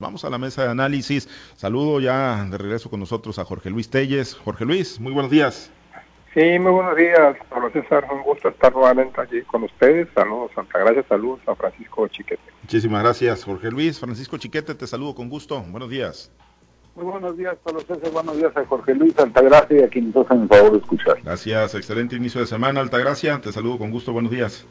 Vamos a la mesa de análisis. Saludo ya de regreso con nosotros a Jorge Luis Telles. Jorge Luis, muy buenos días. Sí, muy buenos días, Pablo César. Un gusto estar nuevamente allí con ustedes. Saludos, Santa Gracia, saludos a Francisco Chiquete. Muchísimas gracias, Jorge Luis. Francisco Chiquete, te saludo con gusto. Buenos días. Muy buenos días, Pablo César. Buenos días a Jorge Luis Altagracia y a quienes hacen el favor de escuchar. Gracias, excelente inicio de semana, Altagracia. Te saludo con gusto. Buenos días.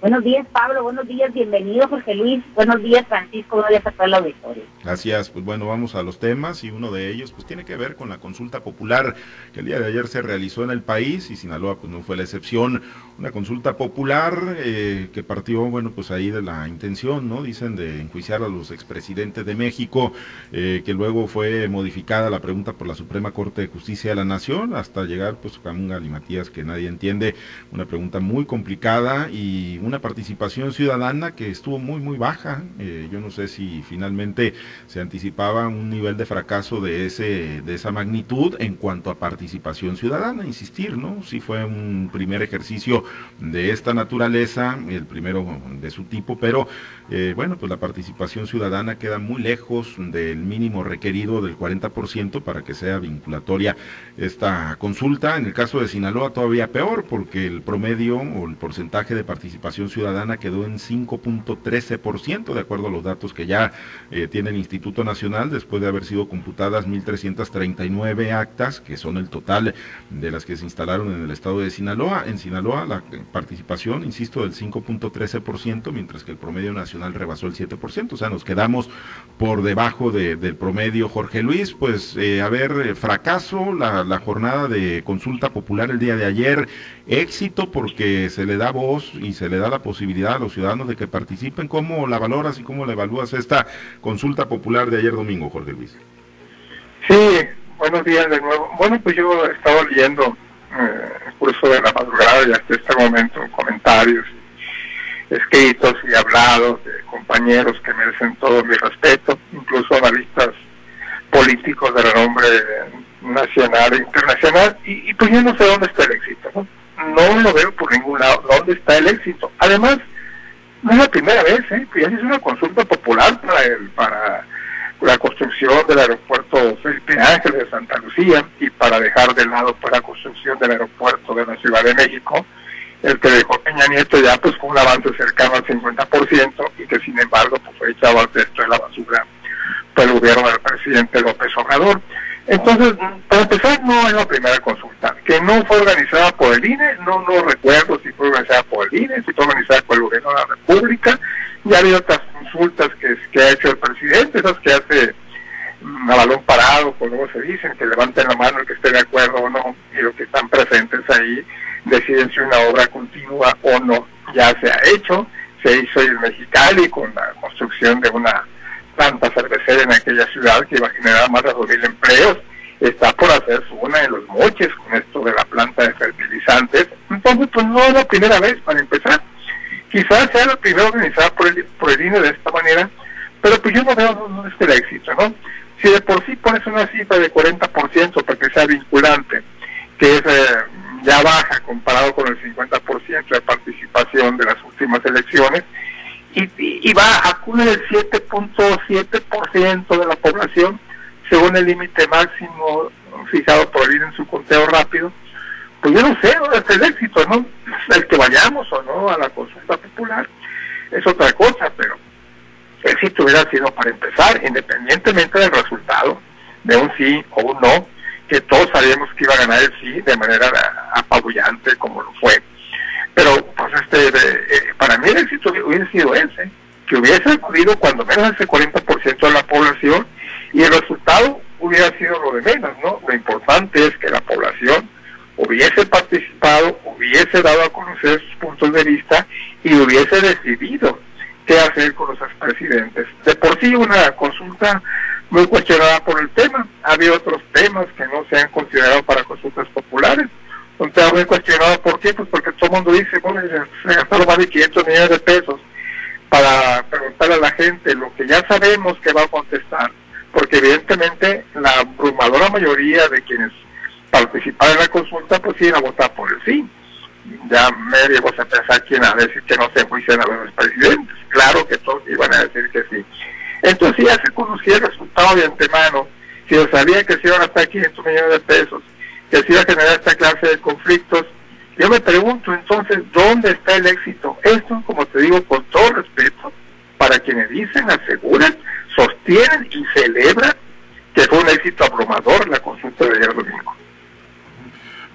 Buenos días, Pablo. Buenos días, bienvenido, Jorge Luis. Buenos días, Francisco. Buenos días a toda la auditorio. Gracias. Pues bueno, vamos a los temas y uno de ellos pues tiene que ver con la consulta popular que el día de ayer se realizó en el país y Sinaloa pues no fue la excepción. Una consulta popular eh, que partió, bueno, pues ahí de la intención, ¿no? Dicen de enjuiciar a los expresidentes de México, eh, que luego fue modificada la pregunta por la Suprema Corte de Justicia de la Nación hasta llegar pues a un galimatías que nadie entiende. Una pregunta muy complicada y participación ciudadana que estuvo muy, muy baja. Eh, yo no sé si finalmente se anticipaba un nivel de fracaso de, ese, de esa magnitud en cuanto a participación ciudadana. Insistir, ¿no? Sí fue un primer ejercicio de esta naturaleza, el primero de su tipo, pero eh, bueno, pues la participación ciudadana queda muy lejos del mínimo requerido del 40% para que sea vinculatoria esta consulta. En el caso de Sinaloa todavía peor, porque el promedio o el porcentaje de participación Ciudadana quedó en 5.13%, de acuerdo a los datos que ya eh, tiene el Instituto Nacional, después de haber sido computadas 1.339 actas, que son el total de las que se instalaron en el estado de Sinaloa. En Sinaloa la participación, insisto, del 5.13%, mientras que el promedio nacional rebasó el 7%, o sea, nos quedamos por debajo del promedio. Jorge Luis, pues, eh, a ver, eh, fracaso la jornada de consulta popular el día de ayer, éxito porque se le da voz y se le da la posibilidad a los ciudadanos de que participen. ¿Cómo la valoras y cómo la evalúas esta consulta popular de ayer domingo, Jorge Luis? Sí, buenos días de nuevo. Bueno, pues yo he estado leyendo eh, el curso de la madrugada y hasta este momento comentarios escritos y hablados de compañeros que merecen todo mi respeto, incluso analistas políticos de renombre nacional e internacional, y, y pues yo no sé dónde está el éxito, ¿no? lo veo por ningún lado. ¿Dónde está el éxito? Además, no es la primera vez, ¿eh? ya es una consulta popular para, el, para la construcción del aeropuerto Felipe Ángeles de Santa Lucía y para dejar de lado para la construcción del aeropuerto de la Ciudad de México, el que dejó Peña Nieto ya pues con un avance cercano al 50% y que sin embargo pues fue echado al resto de la basura por el gobierno del presidente López Obrador. Entonces, para empezar, no es la primera consulta, que no fue organizada por el INE, no, no recuerdo si fue organizada por el INE, si fue organizada por el gobierno de la República, ya ha habido otras consultas que, que ha hecho el presidente, esas que hace mm, a balón parado, como se dicen, que levanten la mano el que esté de acuerdo o no, y los que están presentes ahí deciden si una obra continúa o no. Ya se ha hecho, se hizo en Mexicali con la construcción de una planta cervecera en aquella ciudad que iba a generar más de 2.000 empleos. Está por hacer su una de los moches con esto de la planta de fertilizantes. Entonces, pues no es la primera vez para empezar. Quizás sea la primera organizada por el, por el INE de esta manera, pero pues yo no veo dónde está el éxito, ¿no? Si de por sí pones una cifra de 40% para que sea vinculante, que es eh, ya baja comparado con el 50% de participación de las últimas elecciones, y, va a acudir el 7.7% de la población, según el límite máximo fijado por el en su conteo rápido, pues yo no sé dónde está el éxito, ¿no? El que vayamos o no a la consulta popular es otra cosa, pero éxito hubiera sido para empezar, independientemente del resultado, de un sí o un no, que todos sabíamos que iba a ganar el sí de manera apabullante como lo fue. Pero pues este eh, para mí el éxito hubiera sido ese, que hubiese acudido cuando menos ese 40% de la población y el resultado hubiera sido lo de menos, ¿no? Lo importante es que la población hubiese participado, hubiese dado a conocer sus puntos de vista y hubiese decidido qué hacer con los expresidentes. De por sí una consulta muy cuestionada por el tema. Había otros temas que no se han considerado para consultas populares tema muy cuestionado. ¿Por qué? Pues porque todo el mundo dice, bueno, se gastaron más de 500 millones de pesos para preguntarle a la gente lo que ya sabemos que va a contestar, porque evidentemente la abrumadora mayoría de quienes participaron en la consulta pues iban a votar por el sí. Ya me llegó a pensar quién a decir que no se enjuician a los presidentes. Claro que todos iban a decir que sí. Entonces ya se conocía el resultado de antemano, si yo sabía que se iban a gastar 500 millones de pesos, que se iba a generar esta clase de conflictos, yo me pregunto entonces, ¿dónde está el éxito? Esto, como te digo, con todo respeto, para quienes dicen, aseguran, sostienen y celebran que fue un éxito abrumador la consulta de ayer domingo.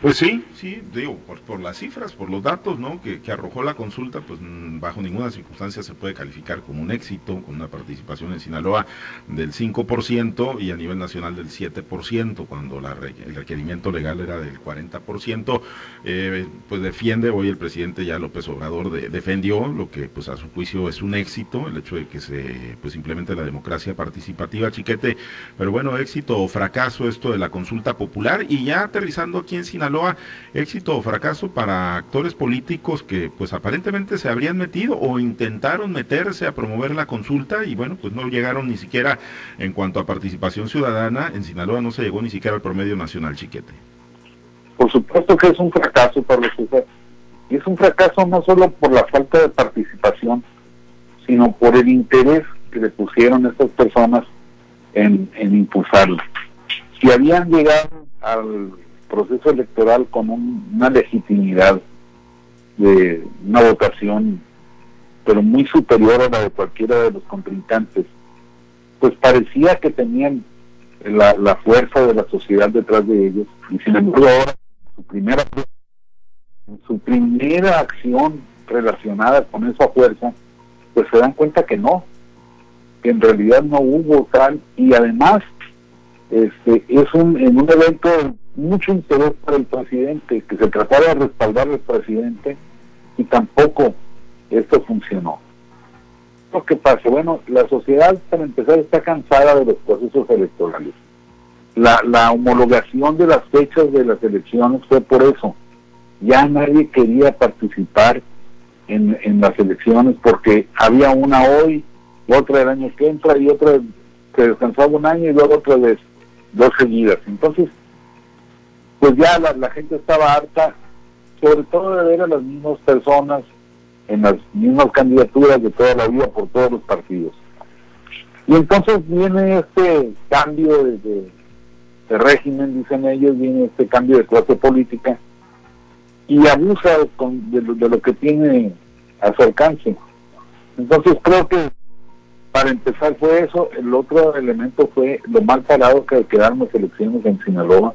Pues sí, sí, digo, por, las cifras, por los datos ¿no? que, arrojó la consulta, pues mm, bajo ninguna circunstancia se puede calificar como un éxito, con una participación en Sinaloa del 5% y a nivel nacional del 7%, cuando la, el requerimiento legal era del 40%, eh, pues defiende, hoy el presidente ya López Obrador defendió lo que pues a su juicio es un éxito, el hecho de que se pues implemente la democracia participativa, chiquete, pero bueno, éxito o fracaso esto de la consulta popular y ya aterrizando aquí en Sinaloa, éxito o fracaso para actores políticos que pues aparentemente se habrían metido o intentaron meterse a promover la consulta y bueno, pues no llegaron ni siquiera en cuanto a participación ciudadana, en Sinaloa no se llegó ni siquiera al promedio nacional chiquete. Por supuesto que es un fracaso, para los Y es un fracaso no solo por la falta de participación, sino por el interés que le pusieron estas personas en, en impulsarlo. Si habían llegado al proceso electoral con una legitimidad de una votación, pero muy superior a la de cualquiera de los contrincantes, pues parecía que tenían la, la fuerza de la sociedad detrás de ellos, y sin embargo ahora su primera su primera acción relacionada con esa fuerza, pues se dan cuenta que no, que en realidad no hubo tal, y además este es un en un evento mucho interés para el presidente, que se tratara de respaldar al presidente y tampoco esto funcionó. Lo que pasa, bueno, la sociedad para empezar está cansada de los procesos electorales. La, la homologación de las fechas de las elecciones fue por eso. Ya nadie quería participar en, en las elecciones porque había una hoy, otra el año que entra y otra que descansaba un año y luego otra vez, dos seguidas. Entonces, pues ya la, gente estaba harta, sobre todo de ver a las mismas personas en las mismas candidaturas de toda la vida por todos los partidos. Y entonces viene este cambio de, régimen, dicen ellos, viene este cambio de clase política y abusa de, lo, que tiene a su alcance. Entonces creo que para empezar fue eso, el otro elemento fue lo mal parado que quedaron las elecciones en Sinaloa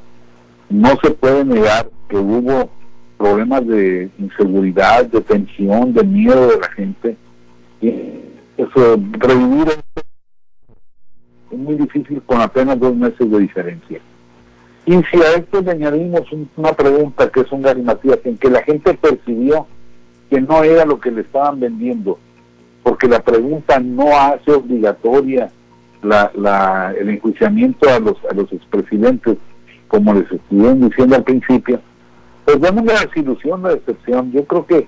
no se puede negar que hubo problemas de inseguridad, de tensión, de miedo de la gente. Y eso, revivir es muy difícil con apenas dos meses de diferencia. Y si a esto le añadimos una pregunta que es un garimatías, en que la gente percibió que no era lo que le estaban vendiendo, porque la pregunta no hace obligatoria el enjuiciamiento a los, a los expresidentes, como les estuvieron diciendo al principio, pues vemos la desilusión, la decepción. Yo creo que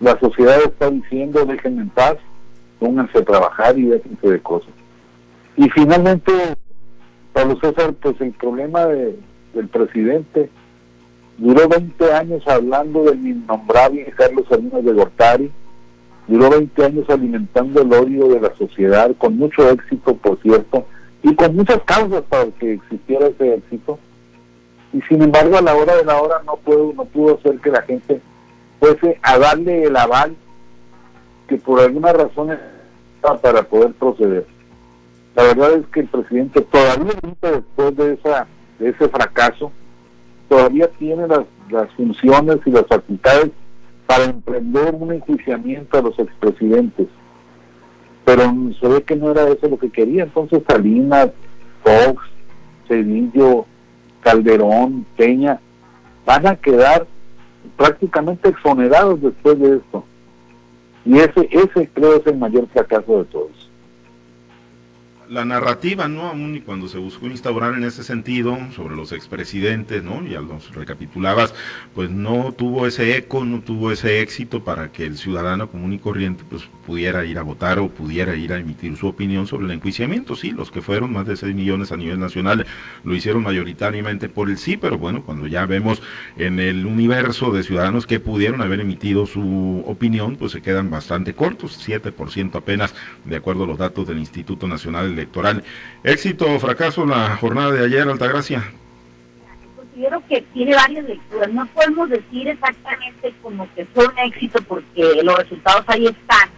la sociedad está diciendo, déjenme en paz, pónganse a trabajar y déjense de cosas. Y finalmente, Pablo César, pues el problema de, del presidente duró 20 años hablando del innombrable Carlos Salinas de Gortari, duró 20 años alimentando el odio de la sociedad, con mucho éxito, por cierto, y con muchas causas para que existiera ese éxito y sin embargo a la hora de la hora no pudo, no pudo ser que la gente fuese a darle el aval que por alguna razón para poder proceder. La verdad es que el presidente todavía después de esa de ese fracaso todavía tiene las, las funciones y las facultades para emprender un enjuiciamiento a los expresidentes. Pero se ve que no era eso lo que quería. Entonces Salinas, Fox, Cedillo, Calderón, Peña, van a quedar prácticamente exonerados después de esto. Y ese, ese creo es el mayor fracaso de todos la narrativa, ¿no? Aún y cuando se buscó instaurar en ese sentido sobre los expresidentes, ¿no? Ya los recapitulabas, pues no tuvo ese eco, no tuvo ese éxito para que el ciudadano común y corriente pues pudiera ir a votar o pudiera ir a emitir su opinión sobre el enjuiciamiento. Sí, los que fueron más de 6 millones a nivel nacional lo hicieron mayoritariamente por el sí, pero bueno, cuando ya vemos en el universo de ciudadanos que pudieron haber emitido su opinión, pues se quedan bastante cortos, 7% apenas, de acuerdo a los datos del Instituto Nacional Electoral. Éxito o fracaso la jornada de ayer, Altagracia. Considero que tiene varias lecturas. No podemos decir exactamente como que fue un éxito porque los resultados ahí están,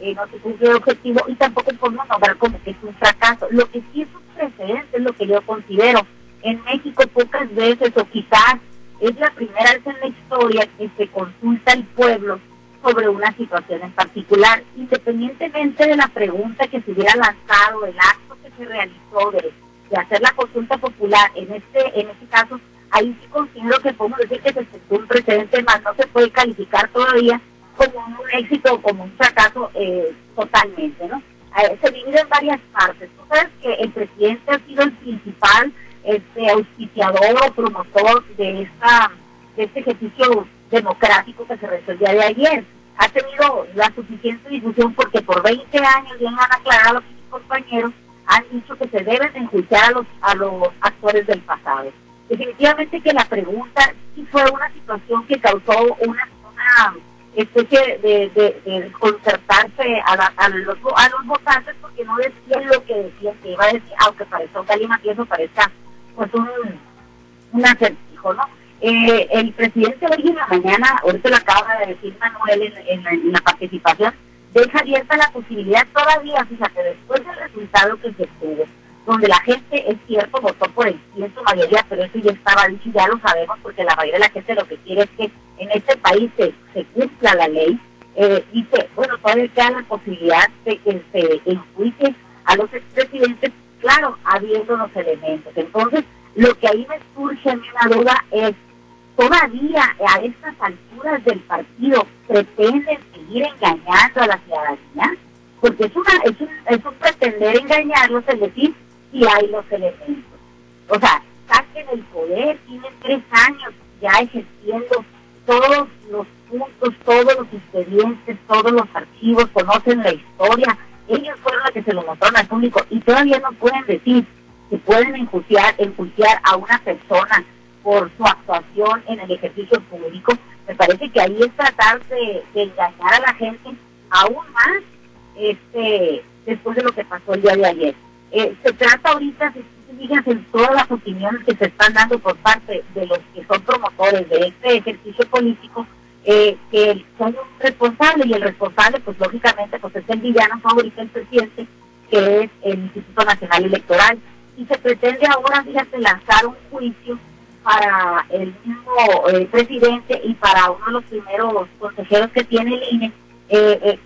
eh, no se cumple el objetivo y tampoco podemos nombrar como que es un fracaso. Lo que sí es un precedente es lo que yo considero. En México pocas veces o quizás es la primera vez en la historia que se consulta al pueblo sobre una situación en particular, independientemente de la pregunta que se hubiera lanzado, el acto que se realizó de, hacer la consulta popular, en este, en este caso, ahí sí considero que podemos decir que se sentó un precedente más, no se puede calificar todavía como un éxito o como un fracaso eh, totalmente, ¿no? Eh, se divide en varias partes. Tú sabes que el presidente ha sido el principal este, auspiciador o promotor de, esta, de este ejercicio democrático que se día de ayer. Ha tenido la suficiente difusión porque por 20 años, bien han aclarado mis compañeros, han dicho que se deben enjuiciar a los, a los actores del pasado. Definitivamente que la pregunta sí fue una situación que causó una, especie de, de, desconcertarse a, a, los, a los votantes porque no decían lo que decían que iba a decir, aunque pareció que eso parezca pues un, un acertijo, ¿no? Eh, el presidente hoy en la mañana, ahorita lo acaba de decir Manuel en, la participación, deja abierta la posibilidad todavía, fíjate, después del resultado que se tuvo, donde la gente, es cierto, votó por el en su mayoría, pero eso ya estaba dicho, ya lo sabemos, porque la mayoría de la gente lo que quiere es que en este país se, cumpla la ley. Eh, dice, bueno, todavía queda la posibilidad de que se enjuicie a los expresidentes, claro, habiendo los elementos. Entonces, lo que ahí me surge en una duda es, todavía a estas alturas del partido pretenden seguir engañando a la ciudadanía, porque es, una, es, un, es pretender engañarlos, es decir, si hay los elementos. O sea, saquen el poder, tienen tres años ya ejerciendo todos los puntos, todos los expedientes, todos los archivos, conocen la historia, ellos fueron los que se lo mostraron al público y todavía no pueden decir que pueden enjuiciar, enjuiciar a una persona por su actuación en el ejercicio público, me parece que ahí es tratar de, engañar a la gente aún más este después de lo que pasó el día de ayer. Eh, se trata ahorita, si tú en todas las opiniones que se están dando por parte de los que son promotores de este ejercicio político, eh, que son un responsable y el responsable, pues lógicamente, pues es el villano favorito del presidente, que es el Instituto Nacional Electoral. Y se pretende ahora, fíjate, lanzar un juicio para el mismo eh, presidente y para uno de los primeros consejeros que tiene el INE eh, eh,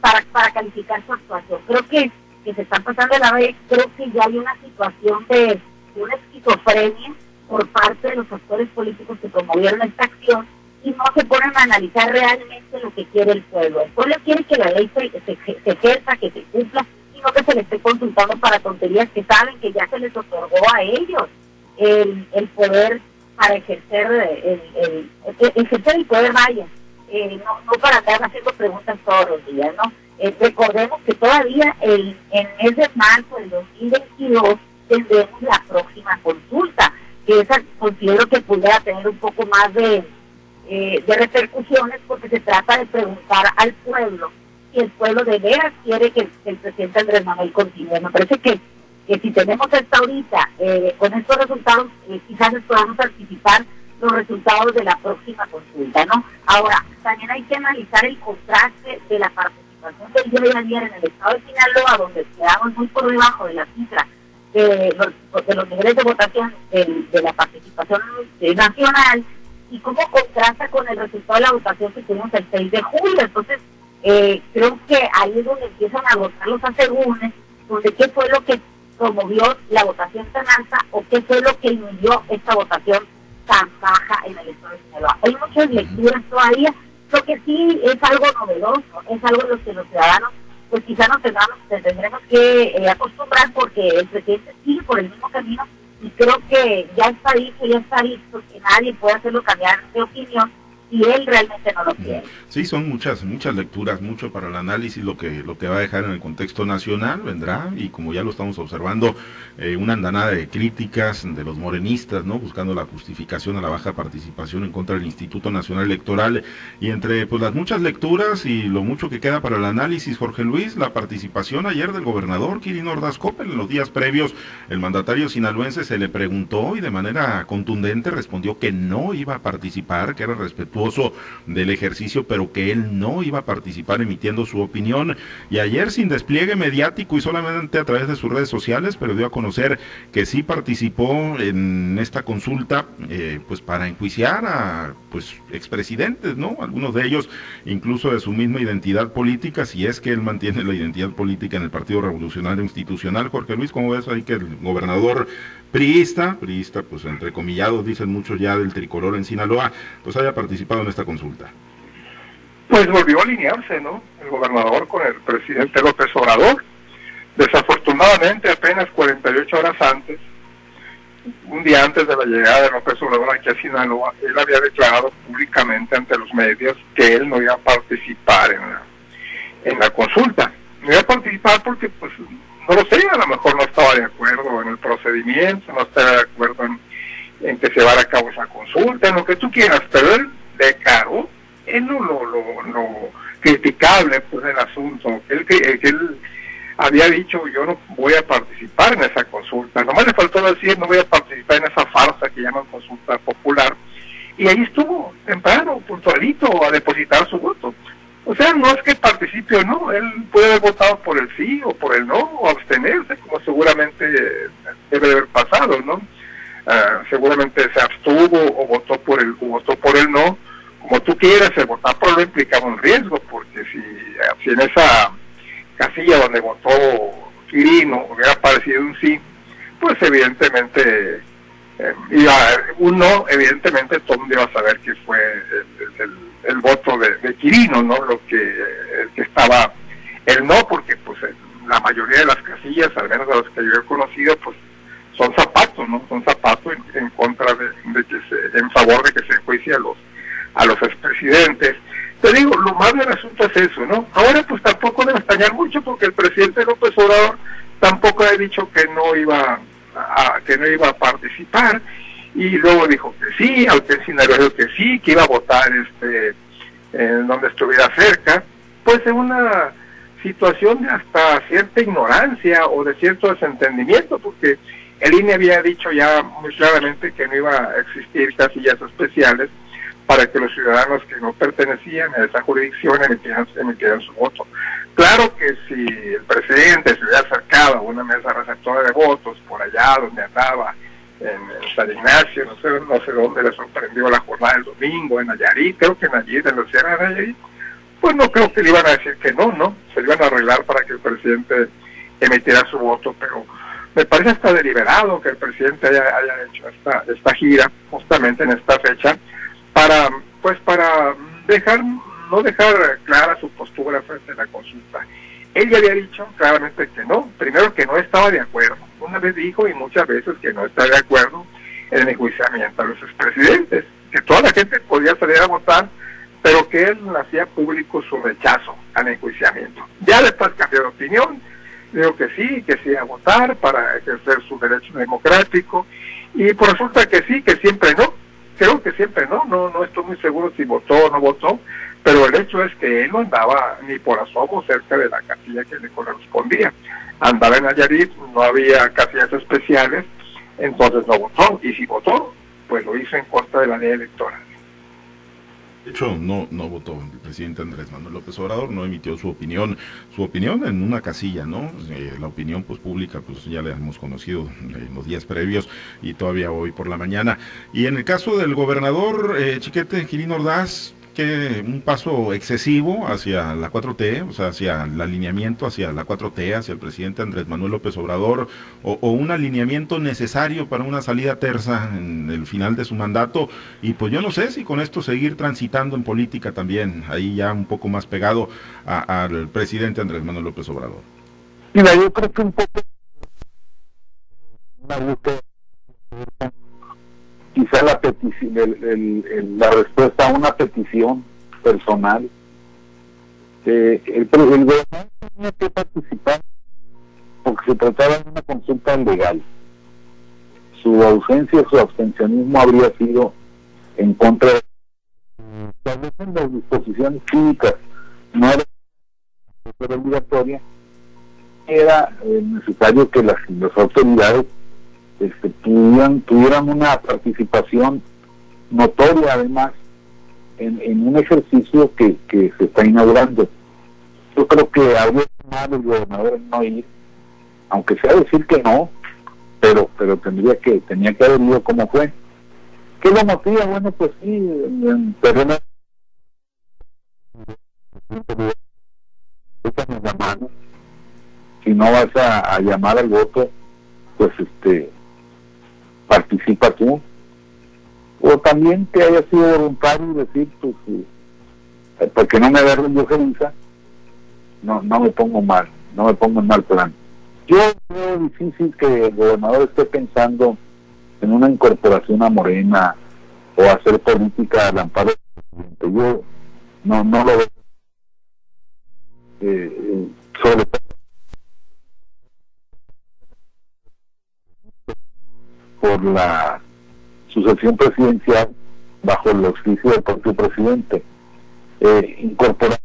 para, para calificar su actuación. Creo que, que se están pasando la vez, creo que ya hay una situación de, una esquizofrenia por parte de los actores políticos que promovieron esta acción y no se ponen a analizar realmente lo que quiere el pueblo. El pueblo quiere que la ley se, se, se ejerza, que se cumpla, y no que se le esté consultando para tonterías que saben que ya se les otorgó a ellos el, el poder para ejercer el, el, ejercer el poder vaya, eh, no, no para estar haciendo preguntas todos los días, ¿no? Eh, recordemos que todavía el, en mes de marzo del 2022 tendremos la próxima consulta, que esa considero que pudiera tener un poco más de, eh, de repercusiones porque se trata de preguntar al pueblo si el pueblo de veras quiere que, el presidente Andrés Manuel continúe. Me parece que que si tenemos esta ahorita, eh, con estos resultados, eh, quizás podamos anticipar los resultados de la próxima consulta, ¿no? Ahora, también hay que analizar el contraste de la participación del día de ayer en el estado de Sinaloa, donde quedamos muy por debajo de la cifra de los, de los niveles de votación de, la participación nacional, y cómo contrasta con el resultado de la votación que tuvimos el 6 de julio. Entonces, eh, creo que ahí es donde empiezan a votar los asegúnes, donde qué fue lo que promovió la votación tan alta o qué fue lo que inhibió esta votación tan baja en el Estado de Sinaloa. Hay muchas lecturas todavía, lo que sí es algo novedoso, es algo en lo que los ciudadanos pues quizá nos tendremos, tendremos que eh, acostumbrar porque el presidente sigue por el mismo camino y creo que ya está dicho, ya está visto que nadie puede hacerlo cambiar de opinión si él realmente no lo quiere. Sí, son muchas, muchas lecturas, mucho para el análisis, lo que, lo que va a dejar en el contexto nacional vendrá, y como ya lo estamos observando, eh, una andanada de críticas de los morenistas, ¿no? Buscando la justificación a la baja participación en contra del Instituto Nacional Electoral, y entre pues las muchas lecturas y lo mucho que queda para el análisis, Jorge Luis, la participación ayer del gobernador Kirin Ordaz Coppel en los días previos, el mandatario sinaloense se le preguntó y de manera contundente respondió que no iba a participar, que era respetuoso del ejercicio, pero que él no iba a participar emitiendo su opinión. Y ayer sin despliegue mediático y solamente a través de sus redes sociales, pero dio a conocer que sí participó en esta consulta, eh, pues para enjuiciar a pues expresidentes, ¿no? Algunos de ellos incluso de su misma identidad política, si es que él mantiene la identidad política en el Partido Revolucionario Institucional. Jorge Luis, ¿cómo ves ahí que el gobernador priista, priista, pues entrecomillados, dicen muchos ya del tricolor en Sinaloa, pues haya participado en esta consulta. Pues volvió a alinearse, ¿no? El gobernador con el presidente López Obrador. Desafortunadamente, apenas 48 horas antes, un día antes de la llegada de López Obrador aquí a Sinaloa, él había declarado públicamente ante los medios que él no iba a participar en la, en la consulta. No iba a participar porque pues no lo sé, a lo mejor no estaba de acuerdo en el procedimiento, no estaba de acuerdo en, que se llevara a cabo esa consulta, en lo que tú quieras, pero él declaró, él no lo, lo, criticable pues el asunto, él, él había dicho yo no voy a participar en esa consulta, nomás le faltó decir no voy a participar en esa farsa que llaman consulta popular, y ahí estuvo temprano, puntualito, a depositar su voto. O sea, no es que participe o no, él puede haber votado por el sí o por el no, o abstenerse, como seguramente debe haber pasado, ¿no? Ah, seguramente se abstuvo o votó por el o votó por el no, quieras, el votar por el no implicaba un riesgo, porque si, en esa casilla donde votó Quirino hubiera aparecido un sí, pues evidentemente eh, iba, un no, evidentemente todo el mundo iba a saber que fue el el voto de, Quirino, ¿no? Lo que, que estaba el no, porque pues la mayoría de las casillas, al menos de las que yo he conocido, pues son zapatos, ¿no? Son zapatos en, contra de, que se, en favor de que se enjuicie a los, a los expresidentes. Te digo, lo más del asunto es eso, ¿no? Ahora pues tampoco debe extrañar mucho porque el presidente López Obrador tampoco ha dicho que no iba a, que no iba a participar y luego dijo que sí, al dijo que sí, que iba a votar este en donde estuviera cerca, pues en una situación de hasta cierta ignorancia o de cierto desentendimiento, porque el INE había dicho ya muy claramente que no iba a existir casillas especiales para que los ciudadanos que no pertenecían a esa jurisdicción emitieran, emitieran su voto. Claro que si el presidente se hubiera acercado a una mesa receptora de votos por allá donde andaba, en, San Ignacio, no sé, no sé dónde le sorprendió la jornada del domingo, en Nayarit, creo que en Nayarit, en la Sierra de Nayarit, pues no creo que le iban a decir que no, ¿no? Se iban a arreglar para que el presidente emitiera su voto, pero me parece hasta deliberado que el presidente haya, haya hecho esta, esta gira justamente en esta fecha para, pues para dejar, no dejar clara su postura frente a la consulta. Él ya había dicho claramente que no, primero que no estaba de acuerdo, una vez dijo y muchas veces que no está de acuerdo en el enjuiciamiento a los expresidentes, que toda la gente podía salir a votar, pero que él hacía público su rechazo al enjuiciamiento. Ya después cambió de opinión, dijo que sí, que sí a votar para ejercer su derecho democrático, y por resulta que sí, que siempre no, creo que siempre no, no, no estoy muy seguro si votó o no votó, pero el hecho es que él no andaba ni por asomo cerca de la casilla que le correspondía andaba en Nayarit, no había casillas especiales, entonces no votó, y si votó, pues lo hizo en contra de la ley electoral. De hecho, no, no votó el presidente Andrés Manuel López Obrador, no emitió su opinión, su opinión en una casilla, ¿no? Eh, la opinión pues pública, pues ya la hemos conocido en los días previos y todavía hoy por la mañana. Y en el caso del gobernador eh, Chiquete Quirino Ordaz, que un paso excesivo hacia la 4T, o sea, hacia el alineamiento hacia la 4T, hacia el presidente Andrés Manuel López Obrador, o, un alineamiento necesario para una salida terza en el final de su mandato, y pues yo no sé si con esto seguir transitando en política también, ahí ya un poco más pegado al presidente Andrés Manuel López Obrador. Mira, yo creo que un poco sea la petición, la respuesta a una petición personal. Eh, el, el gobernador tenía que participar porque se trataba de una consulta legal. Su ausencia, su abstencionismo habría sido en contra de las disposiciones cívicas, no era obligatoria, era eh, necesario que las, las autoridades este, tuvieran, tuvieran una participación notoria además en, un ejercicio que, que se está inaugurando. Yo creo que habría mal el gobernador no ir, aunque sea decir que no, pero pero tendría que tenía que haber ido como fue. ¿Qué lo motiva? Bueno, pues sí, en terreno. Si no vas a, a llamar al voto, pues este participa tú. O también que haya sido voluntario y decir, pues, eh, porque no me agarro yo Felisa, no, no me pongo mal, no me pongo en mal plan. Yo veo difícil que el gobernador esté pensando en una incorporación a Morena o hacer política al amparo Yo no, no lo veo. Eh, eh, por la sucesión presidencial bajo el auspicio del propio presidente. Eh, incorporar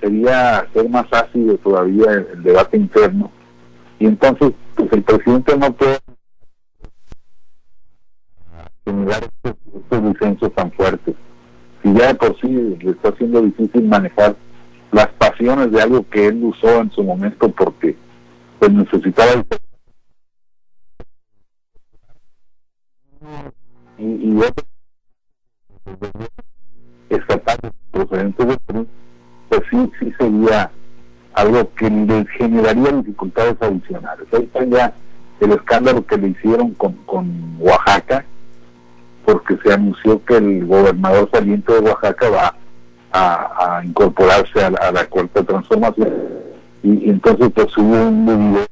sería hacer más ácido todavía el, debate interno y entonces pues el presidente no puede generar estos, estos tan fuertes. Si ya de por sí le está siendo difícil manejar las pasiones de algo que él usó en su momento porque pues necesitaba el y, y otros estatales procedentes de Perú, pues sí, sí sería algo que le generaría dificultades adicionales. Ahí está ya el escándalo que le hicieron con, con Oaxaca, porque se anunció que el gobernador saliente de Oaxaca va a, incorporarse a la, cuarta transformación. Y, entonces pues hubo un video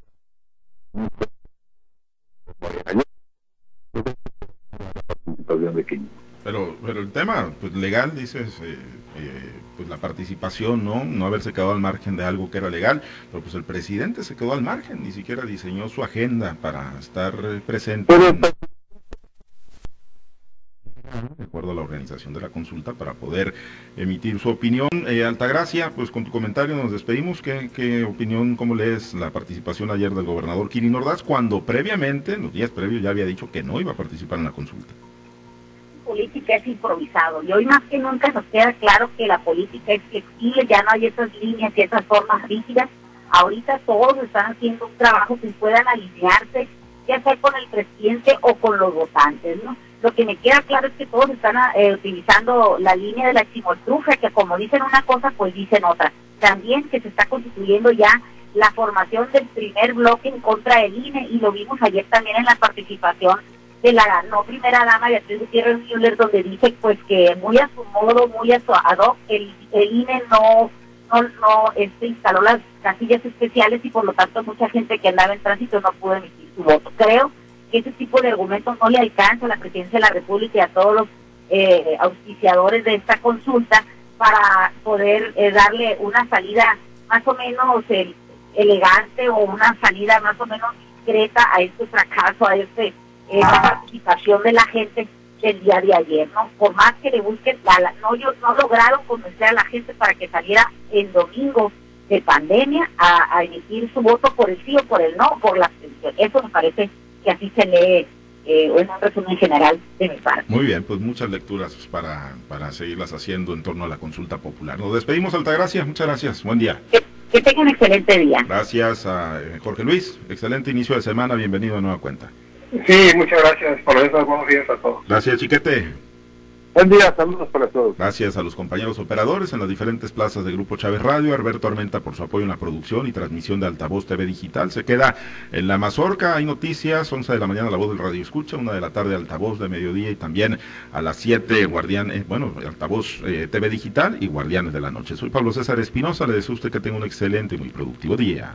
pero, pero el tema pues, legal, dices, eh, eh, pues la participación, ¿no? No haberse quedado al margen de algo que era legal, pero pues el presidente se quedó al margen, ni siquiera diseñó su agenda para estar eh, presente de acuerdo a la organización de la consulta para poder emitir su opinión. Eh, Altagracia, pues con tu comentario nos despedimos. ¿Qué, ¿Qué, opinión, cómo lees la participación ayer del gobernador Kirin Ordaz cuando previamente, en los días previos, ya había dicho que no iba a participar en la consulta? Política es improvisado y hoy más que nunca nos queda claro que la política es flexible, ya no hay esas líneas y esas formas rígidas. Ahorita todos están haciendo un trabajo que puedan alinearse, ya sea con el presidente o con los votantes, ¿no? Lo que me queda claro es que todos están eh, utilizando la línea de la chimoltrufia, que como dicen una cosa, pues dicen otra. También que se está constituyendo ya la formación del primer bloque en contra del INE, y lo vimos ayer también en la participación de la no primera dama Beatriz Gutiérrez Müller, donde dice pues que muy a su modo, muy a su ad el, el INE no, no, no este, instaló las casillas especiales y por lo tanto mucha gente que andaba en tránsito no pudo emitir su voto. Creo que ese tipo de argumentos no le alcanza a la presidencia de la República y a todos los eh, auspiciadores de esta consulta para poder eh, darle una salida más o menos elegante o una salida más o menos discreta a este fracaso, a este esta participación de la gente del día de ayer, ¿no? Por más que le busquen, la, no, yo, no lograron convencer a la gente para que saliera el domingo de pandemia a, emitir su voto por el sí o por el no, por la abstención. Eso me parece que así se lee eh, en un resumen general de mi parte. Muy bien, pues muchas lecturas para, para seguirlas haciendo en torno a la consulta popular. Nos despedimos, Altagracia, muchas gracias, buen día. Que, que tengan un excelente día. Gracias a eh, Jorge Luis, excelente inicio de semana, bienvenido a Nueva Cuenta. Sí, muchas gracias por eso. Buenos días a todos. Gracias, Chiquete. Buen día, saludos para todos. Gracias a los compañeros operadores en las diferentes plazas de Grupo Chávez Radio, Alberto Armenta por su apoyo en la producción y transmisión de Altavoz TV Digital. Se queda en la Mazorca, hay noticias, 11 de la mañana la voz del radio escucha, una de la tarde Altavoz de mediodía y también a las 7 Guardián, eh, bueno, Altavoz eh, TV Digital y Guardianes de la Noche. Soy Pablo César Espinosa, le deseo a usted que tenga un excelente y muy productivo día.